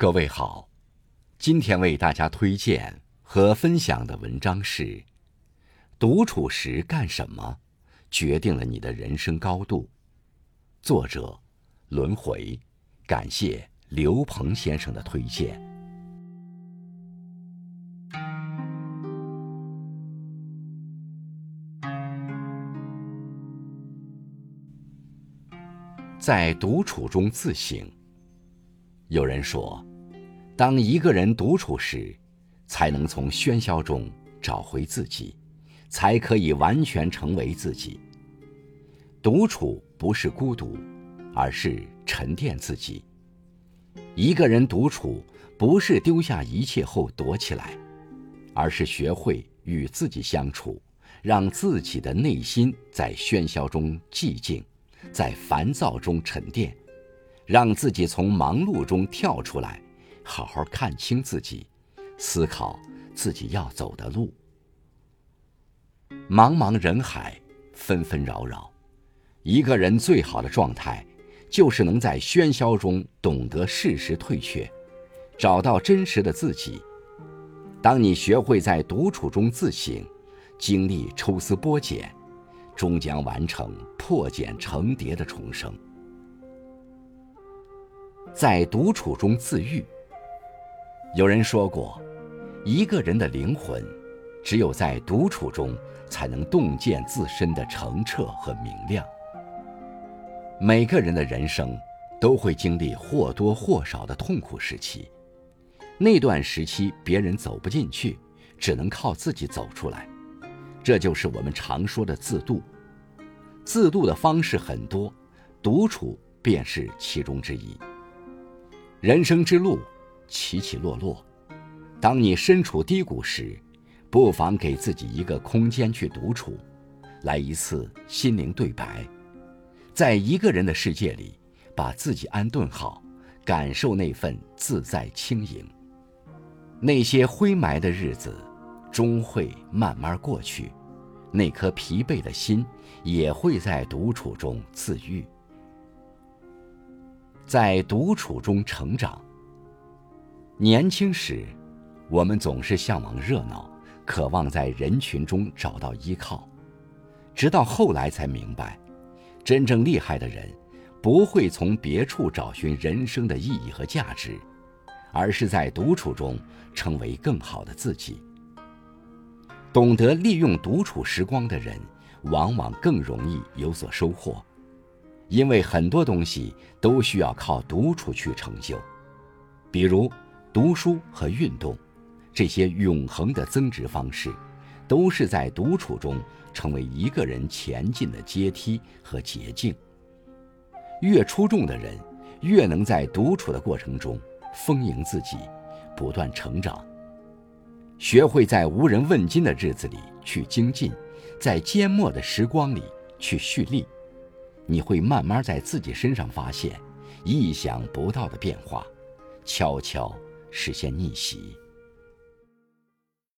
各位好，今天为大家推荐和分享的文章是：独处时干什么，决定了你的人生高度。作者：轮回。感谢刘鹏先生的推荐。在独处中自省。有人说，当一个人独处时，才能从喧嚣中找回自己，才可以完全成为自己。独处不是孤独，而是沉淀自己。一个人独处，不是丢下一切后躲起来，而是学会与自己相处，让自己的内心在喧嚣中寂静，在烦躁中沉淀。让自己从忙碌中跳出来，好好看清自己，思考自己要走的路。茫茫人海，纷纷扰扰，一个人最好的状态，就是能在喧嚣中懂得适时退却，找到真实的自己。当你学会在独处中自省，经历抽丝剥茧，终将完成破茧成蝶的重生。在独处中自愈。有人说过，一个人的灵魂，只有在独处中，才能洞见自身的澄澈和明亮。每个人的人生，都会经历或多或少的痛苦时期，那段时期别人走不进去，只能靠自己走出来，这就是我们常说的自渡。自渡的方式很多，独处便是其中之一。人生之路，起起落落。当你身处低谷时，不妨给自己一个空间去独处，来一次心灵对白，在一个人的世界里，把自己安顿好，感受那份自在轻盈。那些灰霾的日子，终会慢慢过去，那颗疲惫的心，也会在独处中自愈。在独处中成长。年轻时，我们总是向往热闹，渴望在人群中找到依靠。直到后来才明白，真正厉害的人，不会从别处找寻人生的意义和价值，而是在独处中成为更好的自己。懂得利用独处时光的人，往往更容易有所收获。因为很多东西都需要靠独处去成就，比如读书和运动，这些永恒的增值方式，都是在独处中成为一个人前进的阶梯和捷径。越出众的人，越能在独处的过程中丰盈自己，不断成长。学会在无人问津的日子里去精进，在缄默的时光里去蓄力。你会慢慢在自己身上发现意想不到的变化，悄悄实现逆袭。